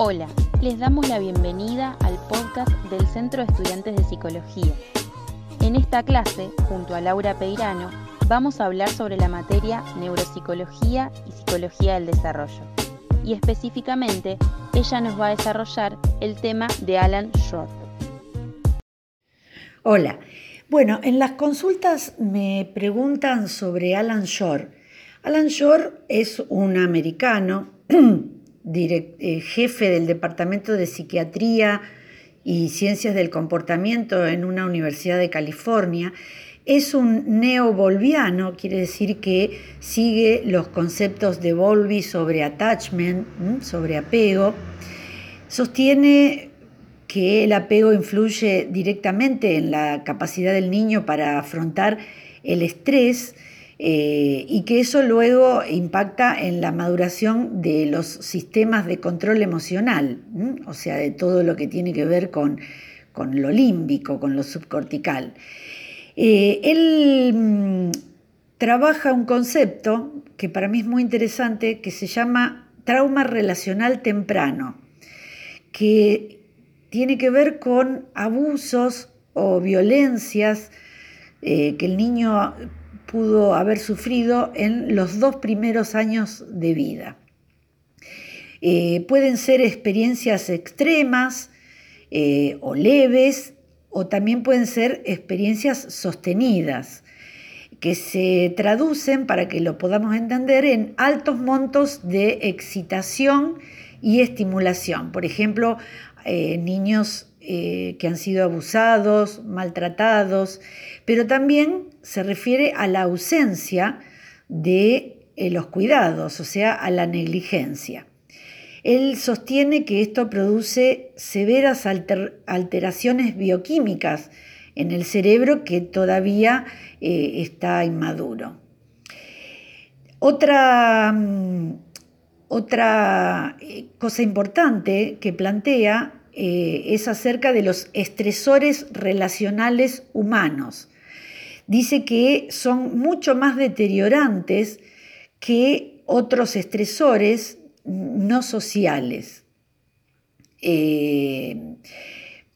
Hola, les damos la bienvenida al podcast del Centro de Estudiantes de Psicología. En esta clase, junto a Laura Peirano, vamos a hablar sobre la materia Neuropsicología y Psicología del Desarrollo. Y específicamente, ella nos va a desarrollar el tema de Alan Shore. Hola, bueno, en las consultas me preguntan sobre Alan Shore. Alan Shore es un americano jefe del Departamento de Psiquiatría y Ciencias del Comportamiento en una universidad de California, es un neovolviano, quiere decir que sigue los conceptos de Volvi sobre attachment, sobre apego. Sostiene que el apego influye directamente en la capacidad del niño para afrontar el estrés eh, y que eso luego impacta en la maduración de los sistemas de control emocional, o sea, de todo lo que tiene que ver con, lo límbico, con lo subcortical. Eh, él mm, trabaja un concepto que para mí es muy interesante, que se llama trauma relacional temprano, que tiene que ver con abusos o violencias eh, que el niño pudo haber sufrido en los dos primeros años de vida. Eh, pueden ser experiencias extremas eh, o leves o también pueden ser experiencias sostenidas que se traducen, para que lo podamos entender, en altos montos de excitación y estimulación. Por ejemplo, eh, niños eh, que han sido abusados, maltratados, pero también se refiere a la ausencia de eh, los cuidados, o sea, a la negligencia. Él sostiene que esto produce severas alteraciones bioquímicas en el cerebro que todavía eh, está inmaduro. Otra, mm, otra cosa importante que plantea eh, es acerca de los estresores relacionales humanos. Dice que son mucho más deteriorantes que otros estresores no sociales. Eh,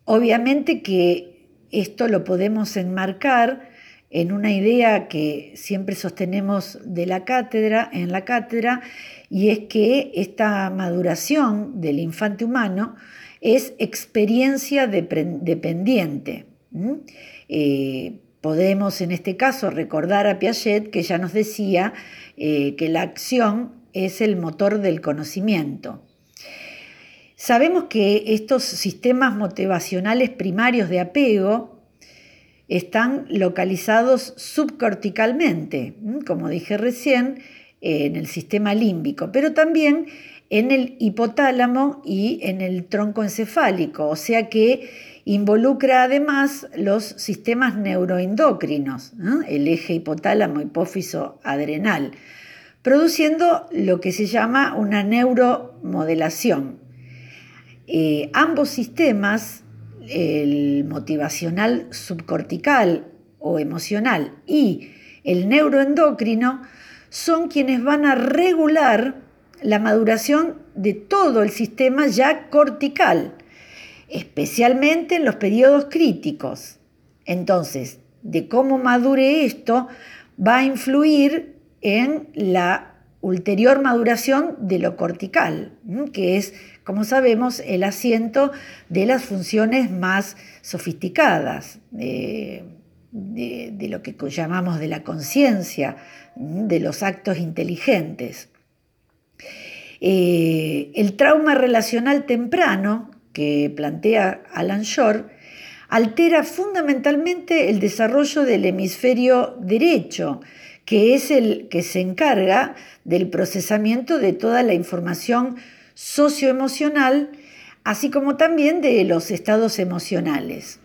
obviamente que esto lo podemos enmarcar en una idea que siempre sostenemos de la cátedra, en la cátedra, y es que esta maduración del infante humano es experiencia dependiente. Eh, podemos en este caso recordar a Piaget que ya nos decía eh, que la acción es el motor del conocimiento. Sabemos que estos sistemas motivacionales primarios de apego están localizados subcorticalmente, como dije recién, en el sistema límbico, pero también en el hipotálamo y en el tronco encefálico, o sea que involucra además los sistemas neuroendocrinos, el eje hipotálamo, hipófiso, adrenal, produciendo lo que se llama una neuromodelación. Eh, ambos sistemas, el motivacional subcortical o emocional y el neuroendocrino, son quienes van a regular la maduración de todo el sistema ya cortical, especialmente en los periodos críticos. Entonces, de cómo madure esto va a influir en la ulterior maduración de lo cortical, que es, como sabemos, el asiento de las funciones más sofisticadas, de, lo que llamamos de la conciencia, de los actos inteligentes. Eh, el trauma relacional temprano que plantea Alan Shore altera fundamentalmente el desarrollo del hemisferio derecho, que es el que se encarga del procesamiento de toda la información socioemocional, así como también de los estados emocionales.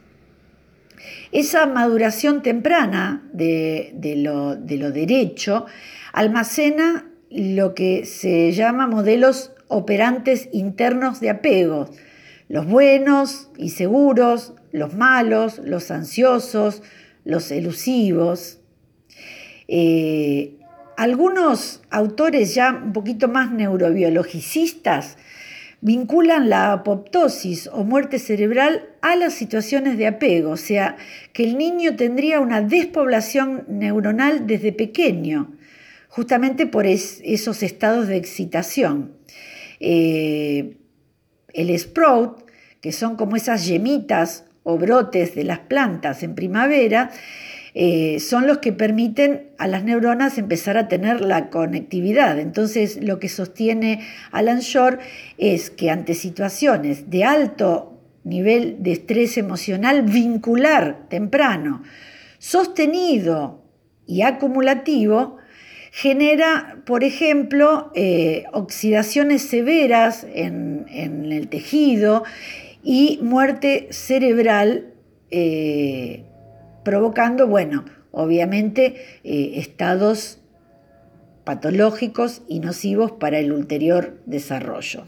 Esa maduración temprana de, lo, de lo derecho almacena lo que se llama modelos operantes internos de apego, los buenos y seguros, los malos, los ansiosos, los elusivos. Eh, algunos autores ya un poquito más neurobiologicistas vinculan la apoptosis o muerte cerebral a las situaciones de apego, o sea, que el niño tendría una despoblación neuronal desde pequeño, justamente por esos estados de excitación. Eh, el sprout, que son como esas yemitas o brotes de las plantas en primavera, eh, son los que permiten a las neuronas empezar a tener la conectividad. Entonces, lo que sostiene Alan Shore es que ante situaciones de alto nivel de estrés emocional vincular temprano, sostenido y acumulativo, genera, por ejemplo, eh, oxidaciones severas en, el tejido y muerte cerebral eh, provocando, bueno, obviamente eh, estados patológicos y nocivos para el ulterior desarrollo.